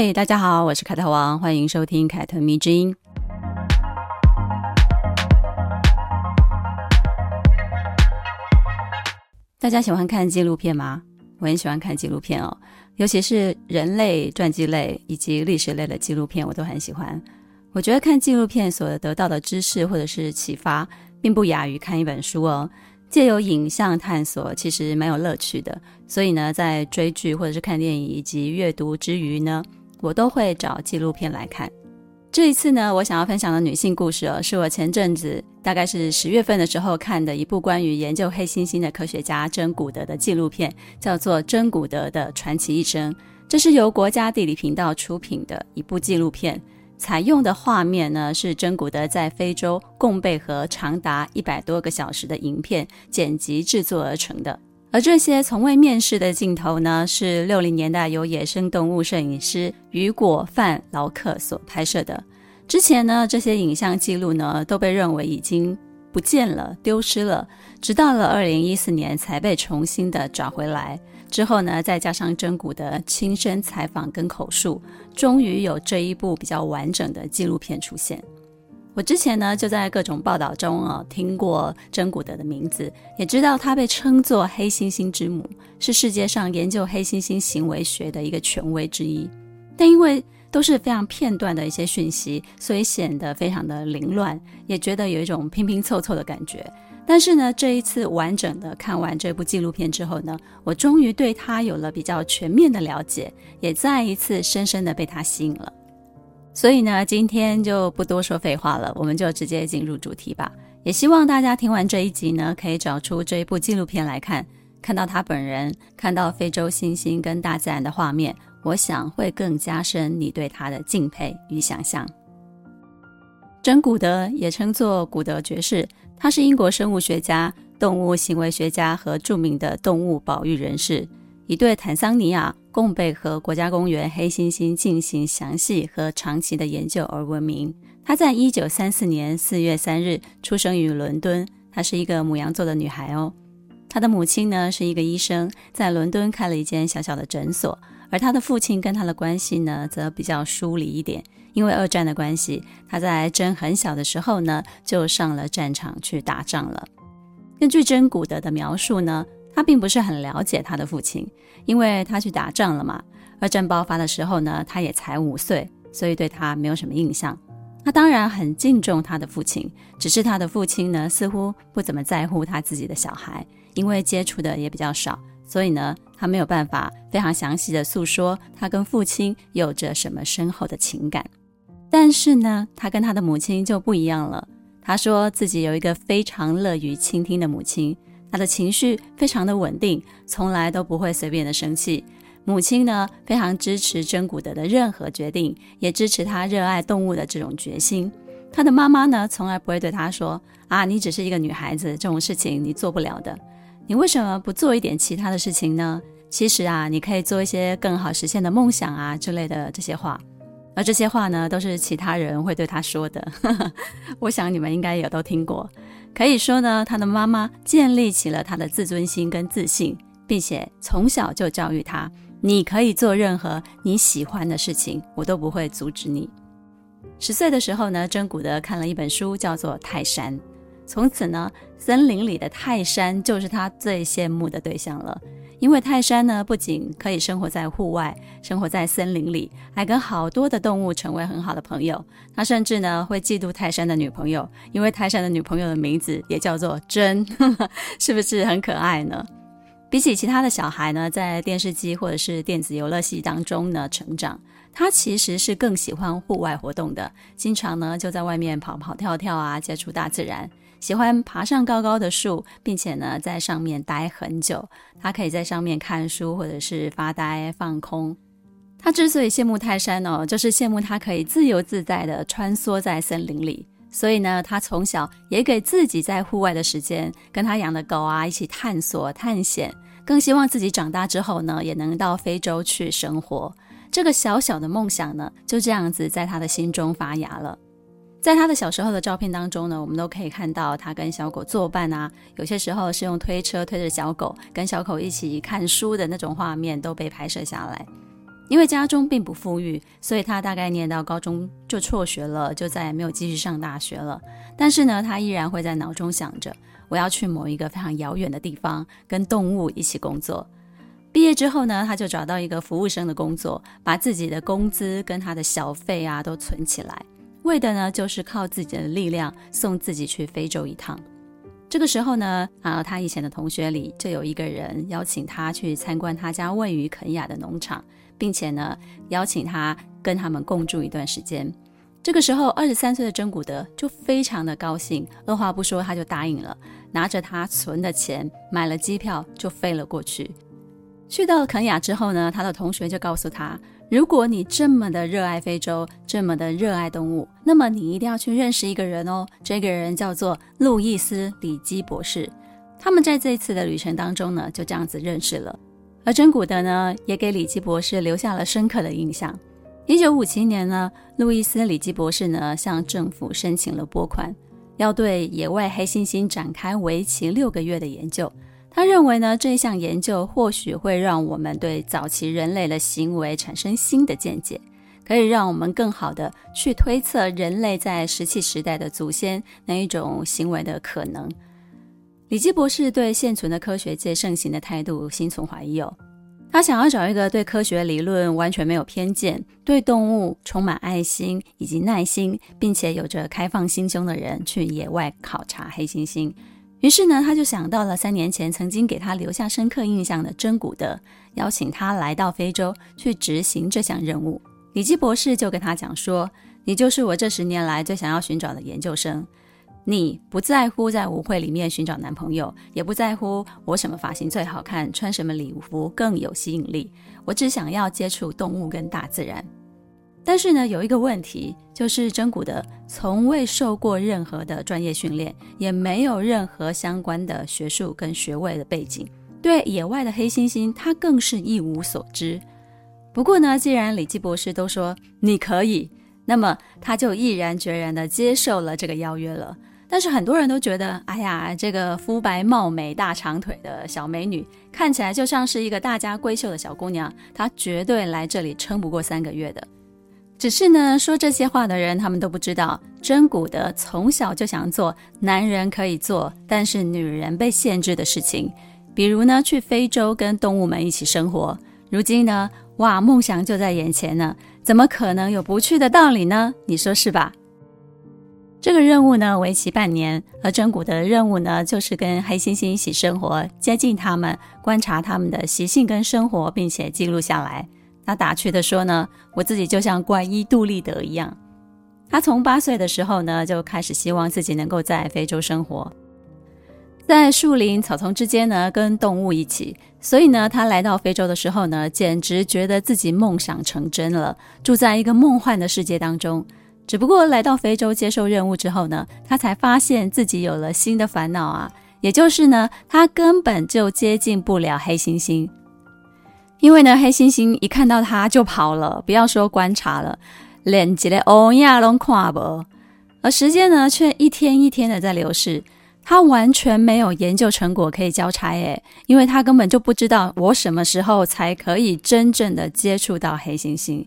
嘿，大家好，我是凯特王，欢迎收听凯特迷之音。大家喜欢看纪录片吗？我很喜欢看纪录片哦，尤其是人类传记类以及历史类的纪录片，我都很喜欢。我觉得看纪录片所得到的知识或者是启发，并不亚于看一本书哦。借由影像探索，其实蛮有乐趣的。所以呢，在追剧或者是看电影以及阅读之余呢，我都会找纪录片来看。这一次呢，我想要分享的女性故事哦，是我前阵子大概是十月份的时候看的一部关于研究黑猩猩的科学家珍古德的纪录片，叫做《珍古德的传奇一生》。这是由国家地理频道出品的一部纪录片，采用的画面呢是珍古德在非洲贡贝河长达一百多个小时的影片剪辑制作而成的。而这些从未面世的镜头呢，是六零年代由野生动物摄影师雨果范劳克所拍摄的。之前呢，这些影像记录呢都被认为已经不见了、丢失了，直到了二零一四年才被重新的找回来。之后呢，再加上真古的亲身采访跟口述，终于有这一部比较完整的纪录片出现。我之前呢就在各种报道中啊听过珍古德的名字，也知道他被称作黑猩猩之母，是世界上研究黑猩猩行为学的一个权威之一。但因为都是非常片段的一些讯息，所以显得非常的凌乱，也觉得有一种拼拼凑凑的感觉。但是呢，这一次完整的看完这部纪录片之后呢，我终于对他有了比较全面的了解，也再一次深深的被他吸引了。所以呢，今天就不多说废话了，我们就直接进入主题吧。也希望大家听完这一集呢，可以找出这一部纪录片来看，看到他本人，看到非洲猩猩跟大自然的画面，我想会更加深你对他的敬佩与想象。珍古德也称作古德爵士，他是英国生物学家、动物行为学家和著名的动物保育人士。以对坦桑尼亚贡贝河国家公园黑猩猩进行详细和长期的研究而闻名。她在一九三四年四月三日出生于伦敦，她是一个母羊座的女孩哦。她的母亲呢是一个医生，在伦敦开了一间小小的诊所，而她的父亲跟她的关系呢则比较疏离一点，因为二战的关系，她在真很小的时候呢就上了战场去打仗了。根据真古德的描述呢。他并不是很了解他的父亲，因为他去打仗了嘛。二战爆发的时候呢，他也才五岁，所以对他没有什么印象。他当然很敬重他的父亲，只是他的父亲呢，似乎不怎么在乎他自己的小孩，因为接触的也比较少，所以呢，他没有办法非常详细的诉说他跟父亲有着什么深厚的情感。但是呢，他跟他的母亲就不一样了。他说自己有一个非常乐于倾听的母亲。他的情绪非常的稳定，从来都不会随便的生气。母亲呢，非常支持珍古德的任何决定，也支持他热爱动物的这种决心。他的妈妈呢，从来不会对他说：“啊，你只是一个女孩子，这种事情你做不了的。你为什么不做一点其他的事情呢？其实啊，你可以做一些更好实现的梦想啊之类的这些话。”而这些话呢，都是其他人会对他说的。我想你们应该也都听过。可以说呢，他的妈妈建立起了他的自尊心跟自信，并且从小就教育他：你可以做任何你喜欢的事情，我都不会阻止你。十岁的时候呢，真古德看了一本书，叫做《泰山》，从此呢，森林里的泰山就是他最羡慕的对象了。因为泰山呢，不仅可以生活在户外，生活在森林里，还跟好多的动物成为很好的朋友。他甚至呢会嫉妒泰山的女朋友，因为泰山的女朋友的名字也叫做珍，是不是很可爱呢？比起其他的小孩呢，在电视机或者是电子游乐器当中呢成长，他其实是更喜欢户外活动的，经常呢就在外面跑跑跳跳啊，接触大自然。喜欢爬上高高的树，并且呢，在上面待很久。他可以在上面看书，或者是发呆放空。他之所以羡慕泰山哦，就是羡慕他可以自由自在地穿梭在森林里。所以呢，他从小也给自己在户外的时间，跟他养的狗啊一起探索探险，更希望自己长大之后呢，也能到非洲去生活。这个小小的梦想呢，就这样子在他的心中发芽了。在他的小时候的照片当中呢，我们都可以看到他跟小狗作伴啊，有些时候是用推车推着小狗，跟小狗一起看书的那种画面都被拍摄下来。因为家中并不富裕，所以他大概念到高中就辍学了，就再也没有继续上大学了。但是呢，他依然会在脑中想着，我要去某一个非常遥远的地方，跟动物一起工作。毕业之后呢，他就找到一个服务生的工作，把自己的工资跟他的小费啊都存起来，为的呢就是靠自己的力量送自己去非洲一趟。这个时候呢，啊，他以前的同学里就有一个人邀请他去参观他家位于肯亚的农场，并且呢邀请他跟他们共住一段时间。这个时候，二十三岁的真古德就非常的高兴，二话不说他就答应了，拿着他存的钱买了机票就飞了过去。去到肯亚之后呢，他的同学就告诉他：“如果你这么的热爱非洲，这么的热爱动物，那么你一定要去认识一个人哦。这个人叫做路易斯·里基博士。他们在这一次的旅程当中呢，就这样子认识了。而珍古德呢，也给里基博士留下了深刻的印象。一九五七年呢，路易斯·里基博士呢，向政府申请了拨款，要对野外黑猩猩展开为期六个月的研究。”他认为呢，这项研究或许会让我们对早期人类的行为产生新的见解，可以让我们更好的去推测人类在石器时代的祖先那一种行为的可能。里基博士对现存的科学界盛行的态度心存怀疑哦，他想要找一个对科学理论完全没有偏见、对动物充满爱心以及耐心，并且有着开放心胸的人去野外考察黑猩猩。于是呢，他就想到了三年前曾经给他留下深刻印象的珍古德，邀请他来到非洲去执行这项任务。李基博士就跟他讲说：“你就是我这十年来最想要寻找的研究生。你不在乎在舞会里面寻找男朋友，也不在乎我什么发型最好看，穿什么礼服更有吸引力。我只想要接触动物跟大自然。”但是呢，有一个问题，就是真古德从未受过任何的专业训练，也没有任何相关的学术跟学位的背景，对野外的黑猩猩，他更是一无所知。不过呢，既然李基博士都说你可以，那么他就毅然决然地接受了这个邀约了。但是很多人都觉得，哎呀，这个肤白貌美、大长腿的小美女，看起来就像是一个大家闺秀的小姑娘，她绝对来这里撑不过三个月的。只是呢，说这些话的人，他们都不知道，真古德从小就想做男人可以做，但是女人被限制的事情，比如呢，去非洲跟动物们一起生活。如今呢，哇，梦想就在眼前呢，怎么可能有不去的道理呢？你说是吧？这个任务呢，为期半年，而真古德的任务呢，就是跟黑猩猩一起生活，接近他们，观察他们的习性跟生活，并且记录下来。他打趣地说呢，我自己就像怪医杜立德一样。他从八岁的时候呢，就开始希望自己能够在非洲生活，在树林草丛之间呢，跟动物一起。所以呢，他来到非洲的时候呢，简直觉得自己梦想成真了，住在一个梦幻的世界当中。只不过来到非洲接受任务之后呢，他才发现自己有了新的烦恼啊，也就是呢，他根本就接近不了黑猩猩。因为呢，黑猩猩一看到它就跑了，不要说观察了，连一个欧亚龙看不。而时间呢，却一天一天的在流逝，他完全没有研究成果可以交差诶，因为他根本就不知道我什么时候才可以真正的接触到黑猩猩。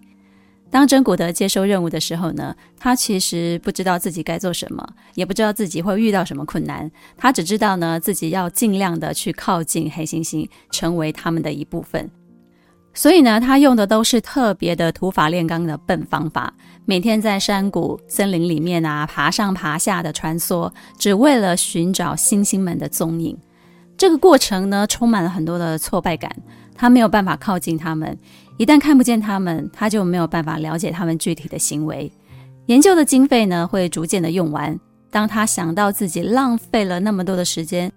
当真古德接收任务的时候呢，他其实不知道自己该做什么，也不知道自己会遇到什么困难，他只知道呢，自己要尽量的去靠近黑猩猩，成为他们的一部分。所以呢，他用的都是特别的土法炼钢的笨方法，每天在山谷、森林里面啊，爬上爬下的穿梭，只为了寻找星星们的踪影。这个过程呢，充满了很多的挫败感。他没有办法靠近他们，一旦看不见他们，他就没有办法了解他们具体的行为。研究的经费呢，会逐渐的用完。当他想到自己浪费了那么多的时间，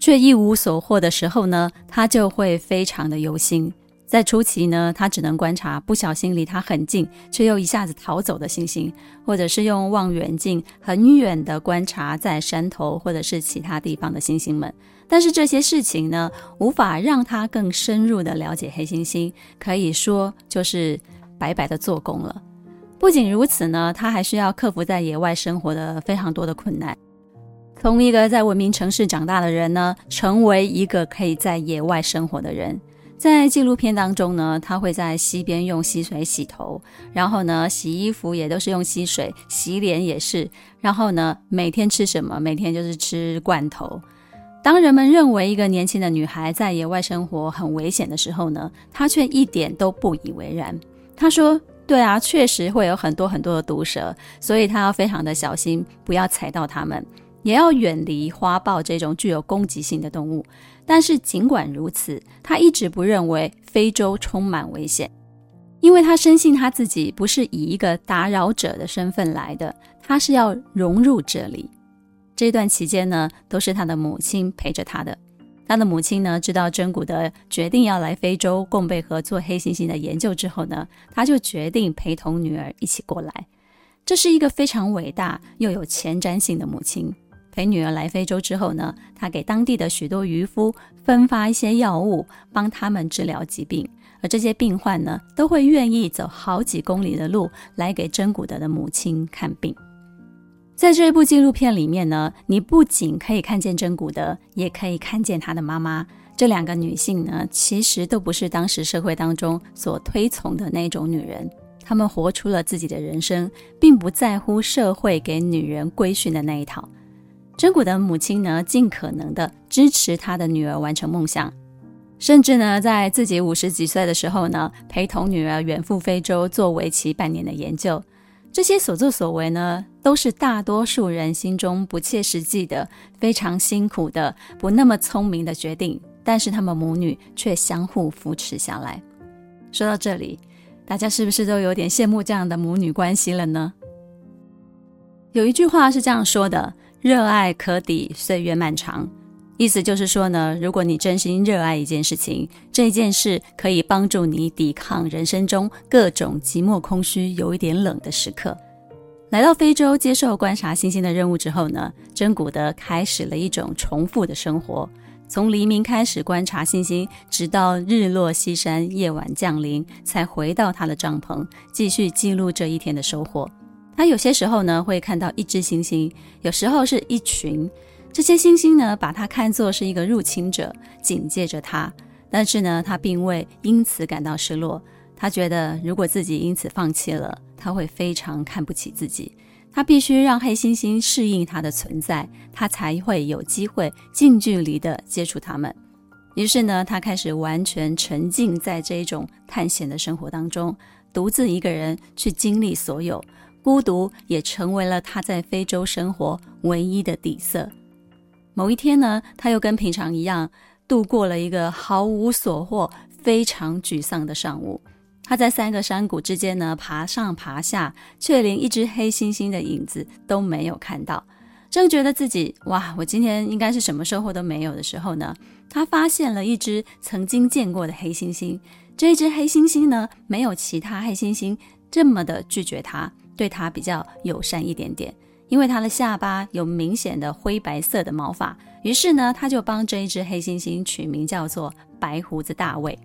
却一无所获的时候呢，他就会非常的忧心。在初期呢，他只能观察不小心离他很近却又一下子逃走的星星，或者是用望远镜很远的观察在山头或者是其他地方的星星们。但是这些事情呢，无法让他更深入的了解黑猩猩，可以说就是白白的做工了。不仅如此呢，他还需要克服在野外生活的非常多的困难。从一个在文明城市长大的人呢，成为一个可以在野外生活的人。在纪录片当中呢，他会在溪边用溪水洗头，然后呢，洗衣服也都是用溪水，洗脸也是。然后呢，每天吃什么？每天就是吃罐头。当人们认为一个年轻的女孩在野外生活很危险的时候呢，她却一点都不以为然。她说。对啊，确实会有很多很多的毒蛇，所以他要非常的小心，不要踩到它们，也要远离花豹这种具有攻击性的动物。但是尽管如此，他一直不认为非洲充满危险，因为他深信他自己不是以一个打扰者的身份来的，他是要融入这里。这段期间呢，都是他的母亲陪着他的。他的母亲呢，知道珍古德决定要来非洲共备合做黑猩猩的研究之后呢，他就决定陪同女儿一起过来。这是一个非常伟大又有前瞻性的母亲。陪女儿来非洲之后呢，他给当地的许多渔夫分发一些药物，帮他们治疗疾病。而这些病患呢，都会愿意走好几公里的路来给珍古德的母亲看病。在这一部纪录片里面呢，你不仅可以看见珍古德，也可以看见他的妈妈。这两个女性呢，其实都不是当时社会当中所推崇的那种女人。她们活出了自己的人生，并不在乎社会给女人规训的那一套。真古的母亲呢，尽可能的支持她的女儿完成梦想，甚至呢，在自己五十几岁的时候呢，陪同女儿远赴非洲做为期半年的研究。这些所作所为呢，都是大多数人心中不切实际的、非常辛苦的、不那么聪明的决定。但是他们母女却相互扶持下来。说到这里，大家是不是都有点羡慕这样的母女关系了呢？有一句话是这样说的：“热爱可抵岁月漫长。”意思就是说呢，如果你真心热爱一件事情，这件事可以帮助你抵抗人生中各种寂寞、空虚、有一点冷的时刻。来到非洲接受观察星星的任务之后呢，珍古德开始了一种重复的生活，从黎明开始观察星星，直到日落西山、夜晚降临，才回到他的帐篷，继续记录这一天的收获。他有些时候呢会看到一只星星，有时候是一群。这些星星呢，把他看作是一个入侵者，警戒着他。但是呢，他并未因此感到失落。他觉得，如果自己因此放弃了，他会非常看不起自己。他必须让黑猩猩适应他的存在，他才会有机会近距离地接触他们。于是呢，他开始完全沉浸在这一种探险的生活当中，独自一个人去经历所有。孤独也成为了他在非洲生活唯一的底色。某一天呢，他又跟平常一样度过了一个毫无所获、非常沮丧的上午。他在三个山谷之间呢爬上爬下，却连一只黑猩猩的影子都没有看到。正觉得自己哇，我今天应该是什么收获都没有的时候呢，他发现了一只曾经见过的黑猩猩。这一只黑猩猩呢，没有其他黑猩猩这么的拒绝他，对他比较友善一点点。因为他的下巴有明显的灰白色的毛发，于是呢，他就帮这一只黑猩猩取名叫做白胡子大卫。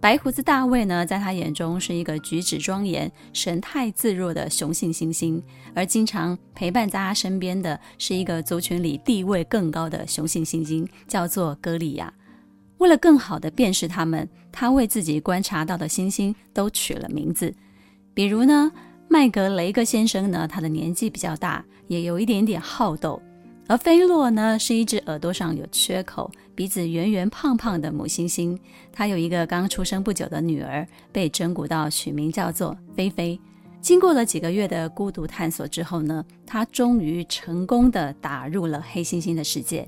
白胡子大卫呢，在他眼中是一个举止庄严、神态自若的雄性猩猩，而经常陪伴在他身边的是一个族群里地位更高的雄性猩猩，叫做歌利亚。为了更好地辨识他们，他为自己观察到的猩猩都取了名字，比如呢。麦格雷格先生呢，他的年纪比较大，也有一点点好斗。而菲洛呢，是一只耳朵上有缺口、鼻子圆圆胖胖的母猩猩。他有一个刚出生不久的女儿，被珍古德取名叫做菲菲。经过了几个月的孤独探索之后呢，他终于成功地打入了黑猩猩的世界。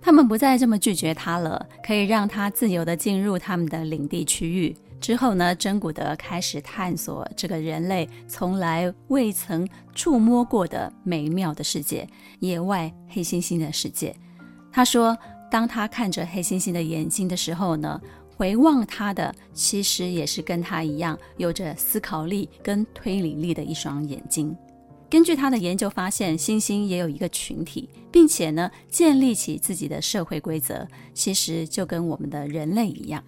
他们不再这么拒绝他了，可以让他自由地进入他们的领地区域。之后呢，珍古德开始探索这个人类从来未曾触摸过的美妙的世界——野外黑猩猩的世界。他说，当他看着黑猩猩的眼睛的时候呢，回望他的，其实也是跟他一样，有着思考力跟推理力的一双眼睛。根据他的研究发现，猩猩也有一个群体，并且呢，建立起自己的社会规则，其实就跟我们的人类一样。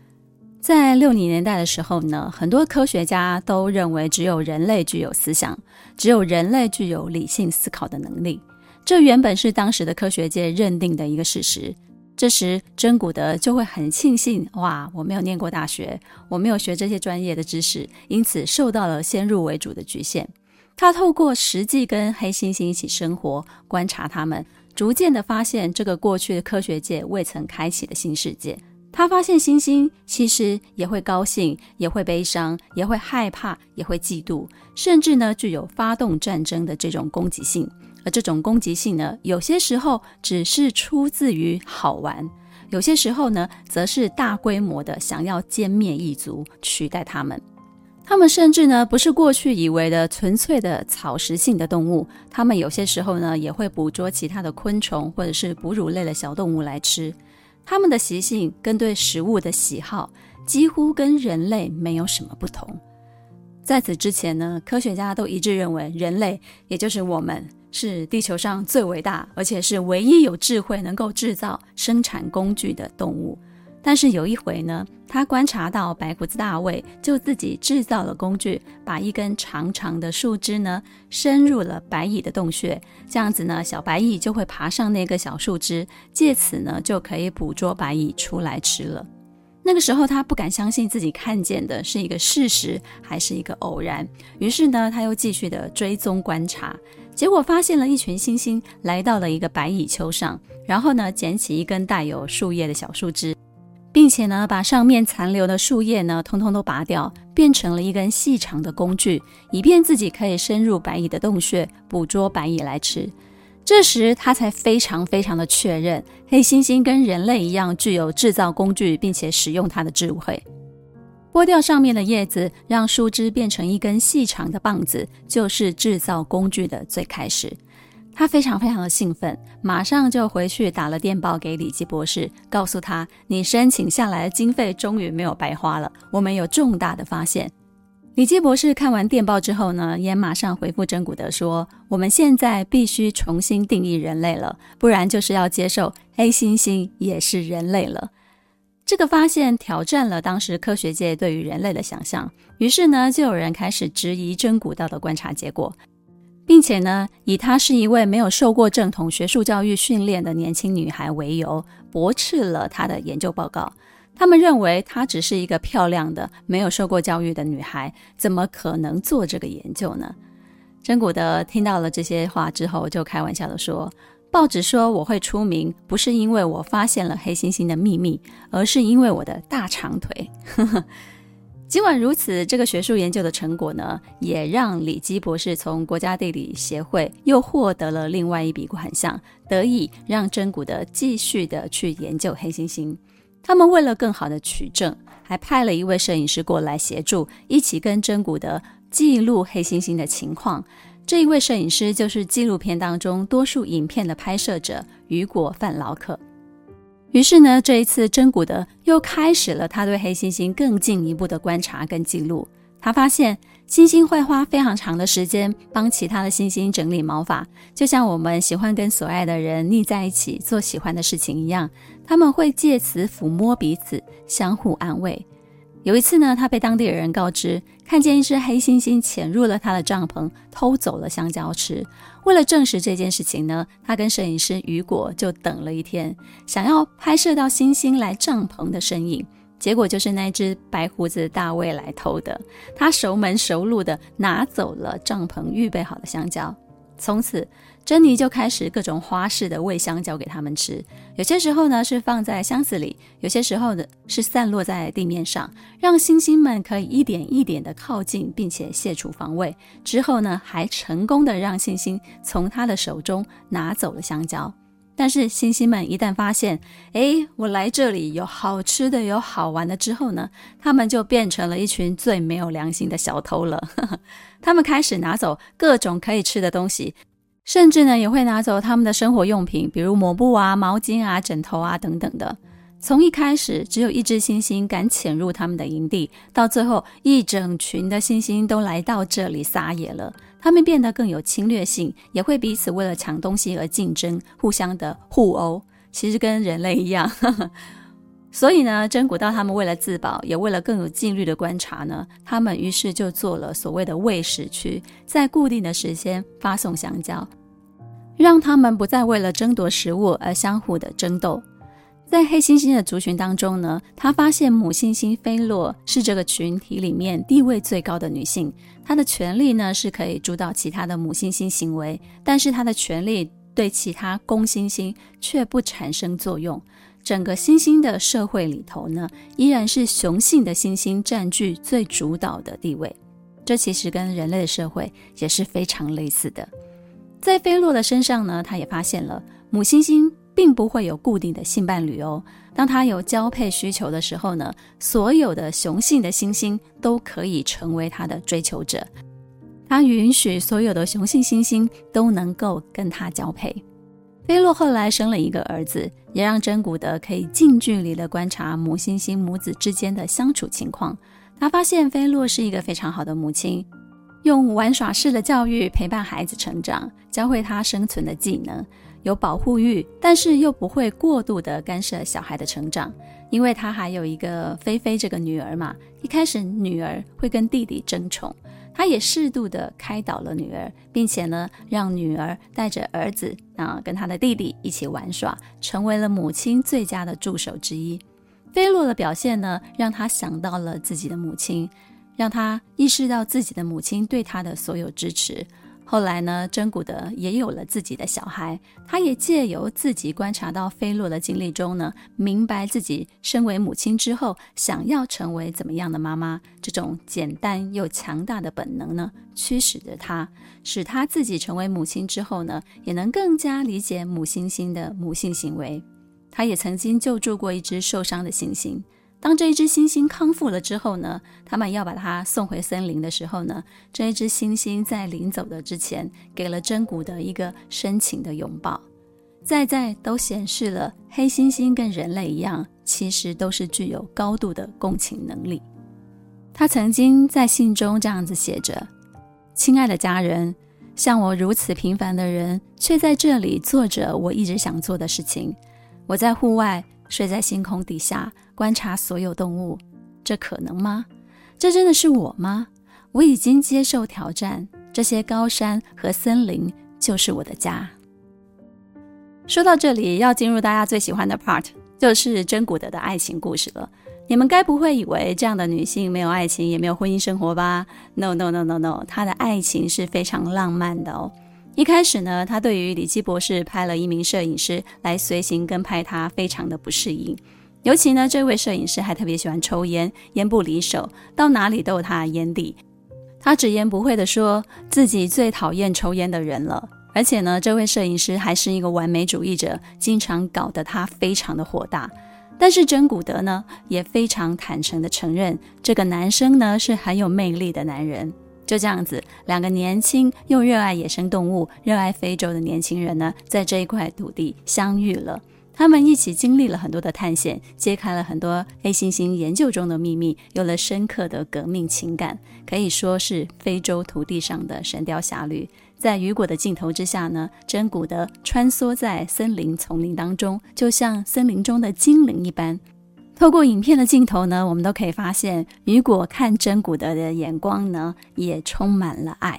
在六零年代的时候呢，很多科学家都认为只有人类具有思想，只有人类具有理性思考的能力。这原本是当时的科学界认定的一个事实。这时，真古德就会很庆幸：哇，我没有念过大学，我没有学这些专业的知识，因此受到了先入为主的局限。他透过实际跟黑猩猩一起生活，观察他们，逐渐的发现这个过去的科学界未曾开启的新世界。他发现猩猩其实也会高兴，也会悲伤，也会害怕，也会嫉妒，甚至呢具有发动战争的这种攻击性。而这种攻击性呢，有些时候只是出自于好玩，有些时候呢，则是大规模的想要歼灭异族，取代他们。他们甚至呢，不是过去以为的纯粹的草食性的动物，他们有些时候呢，也会捕捉其他的昆虫或者是哺乳类的小动物来吃。他们的习性跟对食物的喜好几乎跟人类没有什么不同。在此之前呢，科学家都一致认为人类，也就是我们，是地球上最伟大，而且是唯一有智慧能够制造生产工具的动物。但是有一回呢，他观察到白胡子大卫就自己制造了工具，把一根长长的树枝呢伸入了白蚁的洞穴，这样子呢，小白蚁就会爬上那个小树枝，借此呢就可以捕捉白蚁出来吃了。那个时候他不敢相信自己看见的是一个事实还是一个偶然，于是呢他又继续的追踪观察，结果发现了一群猩猩来到了一个白蚁丘上，然后呢捡起一根带有树叶的小树枝。并且呢，把上面残留的树叶呢，通通都拔掉，变成了一根细长的工具，以便自己可以深入白蚁的洞穴，捕捉白蚁来吃。这时，他才非常非常的确认，黑猩猩跟人类一样，具有制造工具并且使用它的智慧。剥掉上面的叶子，让树枝变成一根细长的棒子，就是制造工具的最开始。他非常非常的兴奋，马上就回去打了电报给里基博士，告诉他：“你申请下来的经费终于没有白花了，我们有重大的发现。”里基博士看完电报之后呢，也马上回复珍古德说：“我们现在必须重新定义人类了，不然就是要接受黑猩猩也是人类了。”这个发现挑战了当时科学界对于人类的想象，于是呢，就有人开始质疑珍古道的观察结果。并且呢，以她是一位没有受过正统学术教育训练的年轻女孩为由，驳斥了她的研究报告。他们认为她只是一个漂亮的、没有受过教育的女孩，怎么可能做这个研究呢？真古德听到了这些话之后，就开玩笑地说：“报纸说我会出名，不是因为我发现了黑猩猩的秘密，而是因为我的大长腿。”尽管如此，这个学术研究的成果呢，也让里基博士从国家地理协会又获得了另外一笔款项，得以让珍古德继续的去研究黑猩猩。他们为了更好的取证，还派了一位摄影师过来协助，一起跟珍古德记录黑猩猩的情况。这一位摄影师就是纪录片当中多数影片的拍摄者雨果·范劳克。于是呢，这一次珍古德又开始了他对黑猩猩更进一步的观察跟记录。他发现猩猩会花非常长的时间帮其他的猩猩整理毛发，就像我们喜欢跟所爱的人腻在一起做喜欢的事情一样。他们会借此抚摸彼此，相互安慰。有一次呢，他被当地人告知，看见一只黑猩猩潜入了他的帐篷，偷走了香蕉吃。为了证实这件事情呢，他跟摄影师雨果就等了一天，想要拍摄到猩猩来帐篷的身影。结果就是那只白胡子大卫来偷的，他熟门熟路的拿走了帐篷预备好的香蕉。从此，珍妮就开始各种花式的喂香蕉给他们吃。有些时候呢是放在箱子里，有些时候呢是散落在地面上，让猩猩们可以一点一点的靠近，并且卸除防卫。之后呢，还成功的让猩猩从他的手中拿走了香蕉。但是猩猩们一旦发现，哎，我来这里有好吃的，有好玩的之后呢，他们就变成了一群最没有良心的小偷了。他们开始拿走各种可以吃的东西，甚至呢也会拿走他们的生活用品，比如抹布啊、毛巾啊、枕头啊等等的。从一开始只有一只猩猩敢潜入他们的营地，到最后一整群的猩猩都来到这里撒野了。他们变得更有侵略性，也会彼此为了抢东西而竞争，互相的互殴。其实跟人类一样。所以呢，真古道他们为了自保，也为了更有纪律的观察呢，他们于是就做了所谓的喂食区，在固定的时间发送香蕉，让他们不再为了争夺食物而相互的争斗。在黑猩猩的族群当中呢，他发现母猩猩菲洛是这个群体里面地位最高的女性，她的权力呢是可以主导其他的母猩猩行为，但是她的权力对其他公猩猩却不产生作用。整个猩猩的社会里头呢，依然是雄性的猩猩占据最主导的地位。这其实跟人类的社会也是非常类似的。在菲洛的身上呢，他也发现了母猩猩并不会有固定的性伴侣哦。当他有交配需求的时候呢，所有的雄性的猩猩都可以成为他的追求者。他允许所有的雄性猩猩都能够跟他交配。菲洛后来生了一个儿子，也让珍古德可以近距离的观察母猩猩母子之间的相处情况。他发现菲洛是一个非常好的母亲，用玩耍式的教育陪伴孩子成长，教会他生存的技能，有保护欲，但是又不会过度的干涉小孩的成长。因为他还有一个菲菲这个女儿嘛，一开始女儿会跟弟弟争宠。他也适度的开导了女儿，并且呢，让女儿带着儿子啊，跟他的弟弟一起玩耍，成为了母亲最佳的助手之一。菲洛的表现呢，让他想到了自己的母亲，让他意识到自己的母亲对他的所有支持。后来呢，真古德也有了自己的小孩，他也借由自己观察到菲洛的经历中呢，明白自己身为母亲之后想要成为怎么样的妈妈。这种简单又强大的本能呢，驱使着他，使他自己成为母亲之后呢，也能更加理解母猩猩的母性行为。他也曾经救助过一只受伤的猩猩。当这一只猩猩康复了之后呢，他们要把它送回森林的时候呢，这一只猩猩在临走的之前，给了真古德一个深情的拥抱，在在都显示了黑猩猩跟人类一样，其实都是具有高度的共情能力。他曾经在信中这样子写着：“亲爱的家人，像我如此平凡的人，却在这里做着我一直想做的事情。我在户外。”睡在星空底下，观察所有动物，这可能吗？这真的是我吗？我已经接受挑战，这些高山和森林就是我的家。说到这里，要进入大家最喜欢的 part，就是真古德的爱情故事了。你们该不会以为这样的女性没有爱情，也没有婚姻生活吧？No No No No No，她的爱情是非常浪漫的哦。一开始呢，她对于里基博士派了一名摄影师来随行跟拍他，非常的不适应。尤其呢，这位摄影师还特别喜欢抽烟，烟不离手，到哪里都有他的烟蒂。他直言不讳地说自己最讨厌抽烟的人了。而且呢，这位摄影师还是一个完美主义者，经常搞得他非常的火大。但是真古德呢，也非常坦诚地承认，这个男生呢是很有魅力的男人。就这样子，两个年轻又热爱野生动物、热爱非洲的年轻人呢，在这一块土地相遇了。他们一起经历了很多的探险，揭开了很多黑猩猩研究中的秘密，有了深刻的革命情感，可以说是非洲土地上的神雕侠侣。在雨果的镜头之下呢，真古德穿梭在森林丛林当中，就像森林中的精灵一般。透过影片的镜头呢，我们都可以发现，雨果看真古德的眼光呢，也充满了爱。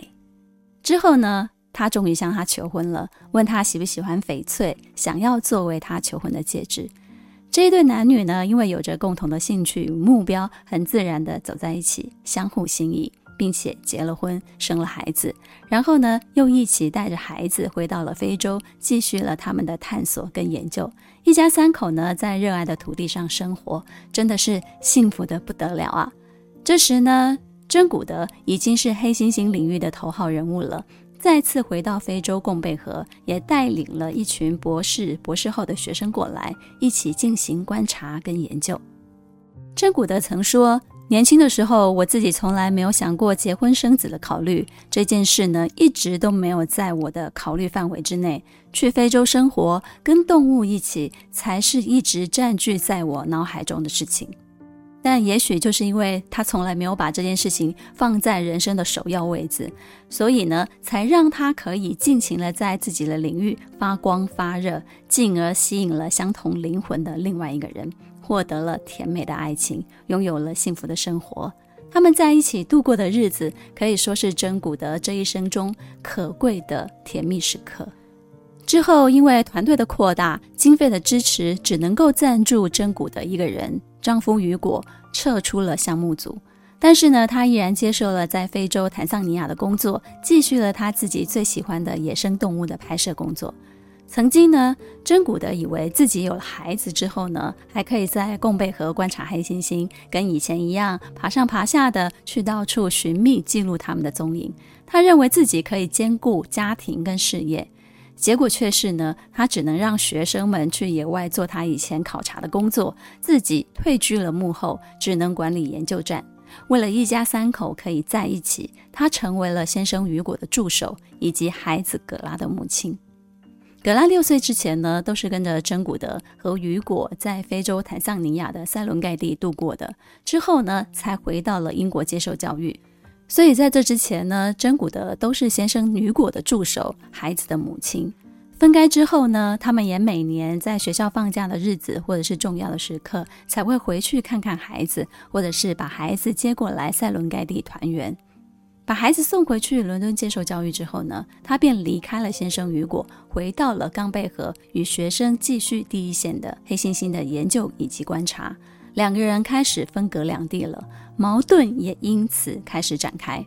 之后呢，他终于向她求婚了，问她喜不喜欢翡翠，想要作为他求婚的戒指。这一对男女呢，因为有着共同的兴趣与目标，很自然地走在一起，相互心意。并且结了婚，生了孩子，然后呢，又一起带着孩子回到了非洲，继续了他们的探索跟研究。一家三口呢，在热爱的土地上生活，真的是幸福得不得了啊！这时呢，真古德已经是黑猩猩领域的头号人物了，再次回到非洲贡贝河，也带领了一群博士、博士后的学生过来，一起进行观察跟研究。真古德曾说。年轻的时候，我自己从来没有想过结婚生子的考虑，这件事呢，一直都没有在我的考虑范围之内。去非洲生活，跟动物一起，才是一直占据在我脑海中的事情。但也许就是因为他从来没有把这件事情放在人生的首要位置，所以呢，才让他可以尽情的在自己的领域发光发热，进而吸引了相同灵魂的另外一个人。获得了甜美的爱情，拥有了幸福的生活。他们在一起度过的日子，可以说是珍古德这一生中可贵的甜蜜时刻。之后，因为团队的扩大，经费的支持，只能够赞助珍古德一个人。丈夫雨果撤出了项目组，但是呢，他依然接受了在非洲坦桑尼亚的工作，继续了他自己最喜欢的野生动物的拍摄工作。曾经呢，珍古德以为自己有了孩子之后呢，还可以在贡贝河观察黑猩猩，跟以前一样爬上爬下的去到处寻觅记录他们的踪影。他认为自己可以兼顾家庭跟事业，结果却是呢，他只能让学生们去野外做他以前考察的工作，自己退居了幕后，只能管理研究站。为了一家三口可以在一起，他成为了先生雨果的助手，以及孩子葛拉的母亲。葛拉六岁之前呢，都是跟着珍古德和雨果在非洲坦桑尼亚的塞伦盖蒂度过的。之后呢，才回到了英国接受教育。所以在这之前呢，真古德都是先生雨果的助手，孩子的母亲。分开之后呢，他们也每年在学校放假的日子或者是重要的时刻，才会回去看看孩子，或者是把孩子接过来塞伦盖蒂团圆。把孩子送回去伦敦接受教育之后呢，他便离开了先生雨果，回到了冈贝河，与学生继续第一线的黑猩猩的研究以及观察。两个人开始分隔两地了，矛盾也因此开始展开。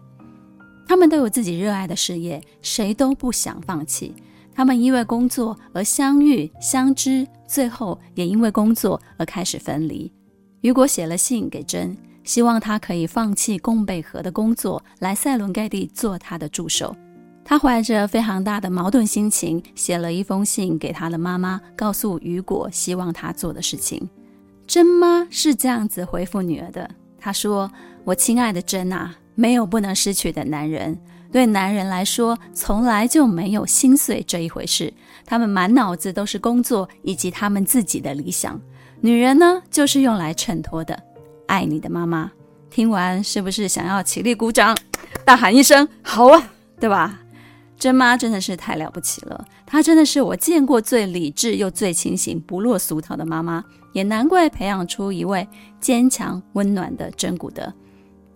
他们都有自己热爱的事业，谁都不想放弃。他们因为工作而相遇相知，最后也因为工作而开始分离。雨果写了信给珍。希望他可以放弃贡贝河的工作，来塞伦盖蒂做他的助手。他怀着非常大的矛盾心情，写了一封信给他的妈妈，告诉雨果希望他做的事情。珍妈是这样子回复女儿的：“她说，我亲爱的珍啊，没有不能失去的男人。对男人来说，从来就没有心碎这一回事。他们满脑子都是工作以及他们自己的理想。女人呢，就是用来衬托的。”爱你的妈妈，听完是不是想要起立鼓掌，大喊一声“好啊”，对吧？珍妈真的是太了不起了，她真的是我见过最理智又最清醒、不落俗套的妈妈，也难怪培养出一位坚强温暖的真古德。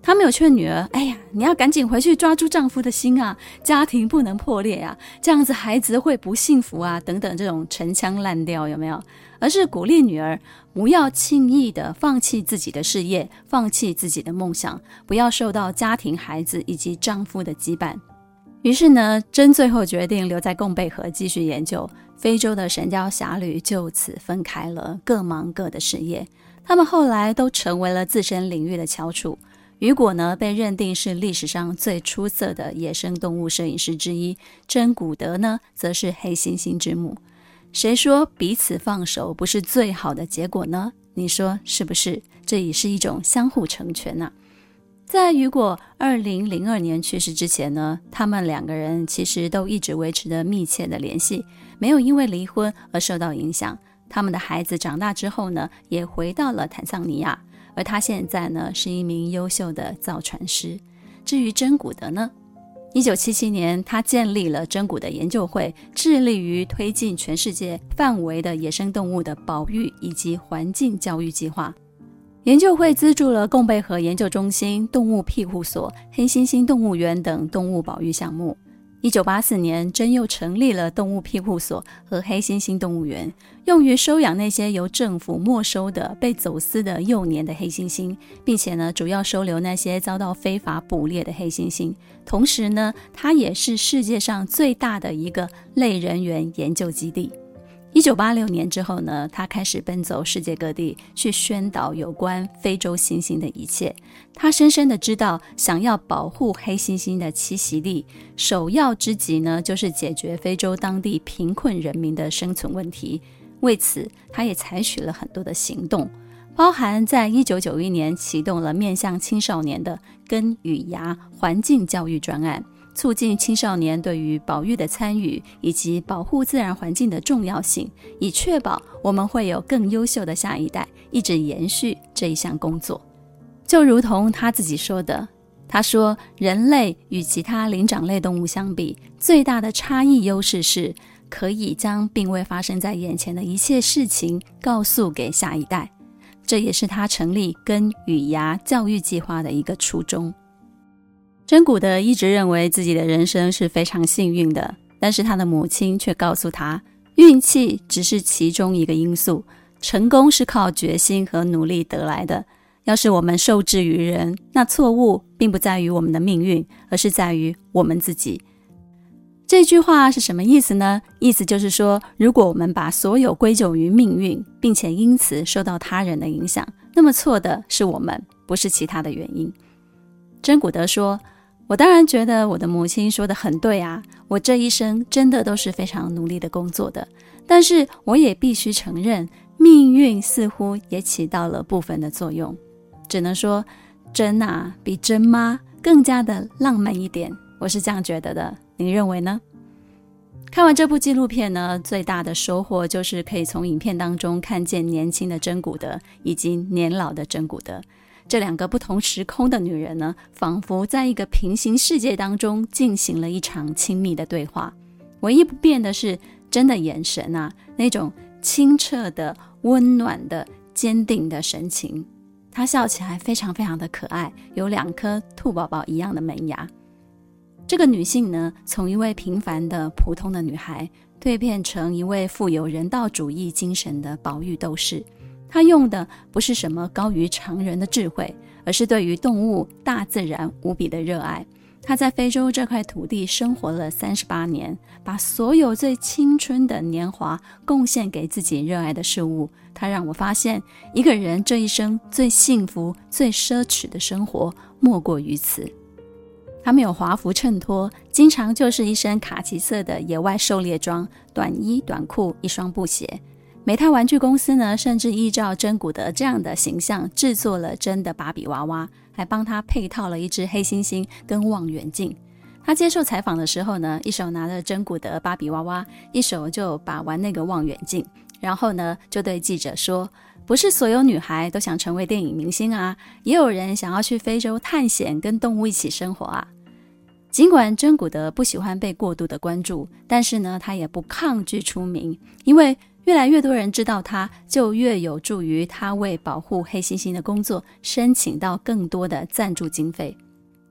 她没有劝女儿：“哎呀，你要赶紧回去抓住丈夫的心啊，家庭不能破裂啊，这样子孩子会不幸福啊，等等这种陈腔滥调有没有？”而是鼓励女儿不要轻易的放弃自己的事业，放弃自己的梦想，不要受到家庭、孩子以及丈夫的羁绊。于是呢，真最后决定留在贡贝河继续研究。非洲的神雕侠侣就此分开了，各忙各的事业。他们后来都成为了自身领域的翘楚。雨果呢，被认定是历史上最出色的野生动物摄影师之一；珍古德呢，则是黑猩猩之母。谁说彼此放手不是最好的结果呢？你说是不是？这也是一种相互成全呐、啊。在雨果二零零二年去世之前呢，他们两个人其实都一直维持着密切的联系，没有因为离婚而受到影响。他们的孩子长大之后呢，也回到了坦桑尼亚，而他现在呢是一名优秀的造船师。至于珍古德呢？一九七七年，他建立了珍古德研究会，致力于推进全世界范围的野生动物的保育以及环境教育计划。研究会资助了贡贝河研究中心、动物庇护所、黑猩猩动物园等动物保育项目。一九八四年，真又成立了动物庇护所和黑猩猩动物园，用于收养那些由政府没收的被走私的幼年的黑猩猩，并且呢，主要收留那些遭到非法捕猎的黑猩猩。同时呢，它也是世界上最大的一个类人猿研究基地。一九八六年之后呢，他开始奔走世界各地，去宣导有关非洲猩猩的一切。他深深的知道，想要保护黑猩猩的栖息地，首要之急呢，就是解决非洲当地贫困人民的生存问题。为此，他也采取了很多的行动，包含在一九九一年启动了面向青少年的根与芽环境教育专案，促进青少年对于保育的参与以及保护自然环境的重要性，以确保我们会有更优秀的下一代，一直延续这一项工作。就如同他自己说的，他说：“人类与其他灵长类动物相比，最大的差异优势是可以将并未发生在眼前的一切事情告诉给下一代。”这也是他成立根与芽教育计划的一个初衷。珍古德一直认为自己的人生是非常幸运的，但是他的母亲却告诉他，运气只是其中一个因素，成功是靠决心和努力得来的。要是我们受制于人，那错误并不在于我们的命运，而是在于我们自己。这句话是什么意思呢？意思就是说，如果我们把所有归咎于命运，并且因此受到他人的影响，那么错的是我们，不是其他的原因。珍古德说：“我当然觉得我的母亲说得很对啊，我这一生真的都是非常努力的工作的。但是我也必须承认，命运似乎也起到了部分的作用。只能说，真啊，比真妈更加的浪漫一点，我是这样觉得的。”你认为呢？看完这部纪录片呢，最大的收获就是可以从影片当中看见年轻的真古德以及年老的真古德这两个不同时空的女人呢，仿佛在一个平行世界当中进行了一场亲密的对话。唯一不变的是真的眼神啊，那种清澈的、温暖的、坚定的神情。她笑起来非常非常的可爱，有两颗兔宝宝一样的门牙。这个女性呢，从一位平凡的普通的女孩蜕变成一位富有人道主义精神的保育斗士。他用的不是什么高于常人的智慧，而是对于动物、大自然无比的热爱。他在非洲这块土地生活了三十八年，把所有最青春的年华贡献给自己热爱的事物。他让我发现，一个人这一生最幸福、最奢侈的生活，莫过于此。他没有华服衬托，经常就是一身卡其色的野外狩猎装、短衣短裤、一双布鞋。美泰玩具公司呢，甚至依照真古德这样的形象制作了真的芭比娃娃，还帮他配套了一只黑猩猩跟望远镜。他接受采访的时候呢，一手拿着真古德芭比娃娃，一手就把玩那个望远镜，然后呢，就对记者说：“不是所有女孩都想成为电影明星啊，也有人想要去非洲探险，跟动物一起生活啊。”尽管真古德不喜欢被过度的关注，但是呢，他也不抗拒出名，因为越来越多人知道他，就越有助于他为保护黑猩猩的工作申请到更多的赞助经费。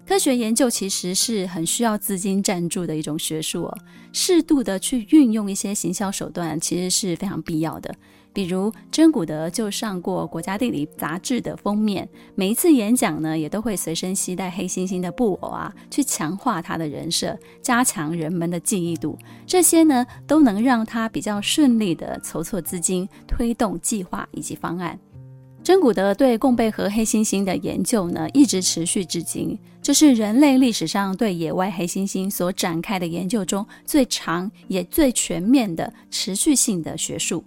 科学研究其实是很需要资金赞助的一种学术哦，适度的去运用一些行销手段，其实是非常必要的。比如珍古德就上过《国家地理》杂志的封面，每一次演讲呢，也都会随身携带黑猩猩的布偶啊，去强化他的人设，加强人们的记忆度。这些呢，都能让他比较顺利地筹措资金，推动计划以及方案。珍古德对贡贝河黑猩猩的研究呢，一直持续至今，这是人类历史上对野外黑猩猩所展开的研究中最长也最全面的持续性的学术。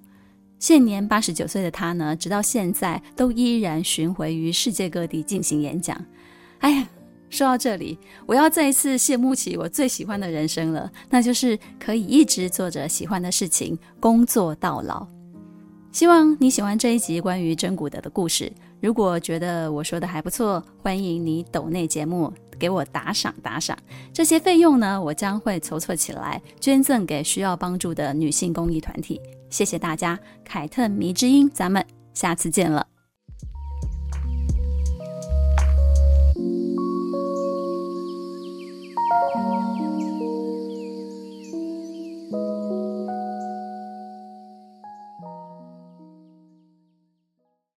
现年八十九岁的他呢，直到现在都依然巡回于世界各地进行演讲。哎呀，说到这里，我要再一次羡慕起我最喜欢的人生了，那就是可以一直做着喜欢的事情，工作到老。希望你喜欢这一集关于真古德的故事。如果觉得我说的还不错，欢迎你抖内节目给我打赏打赏。这些费用呢，我将会筹措起来捐赠给需要帮助的女性公益团体。谢谢大家凯特迷之音咱们下次见了。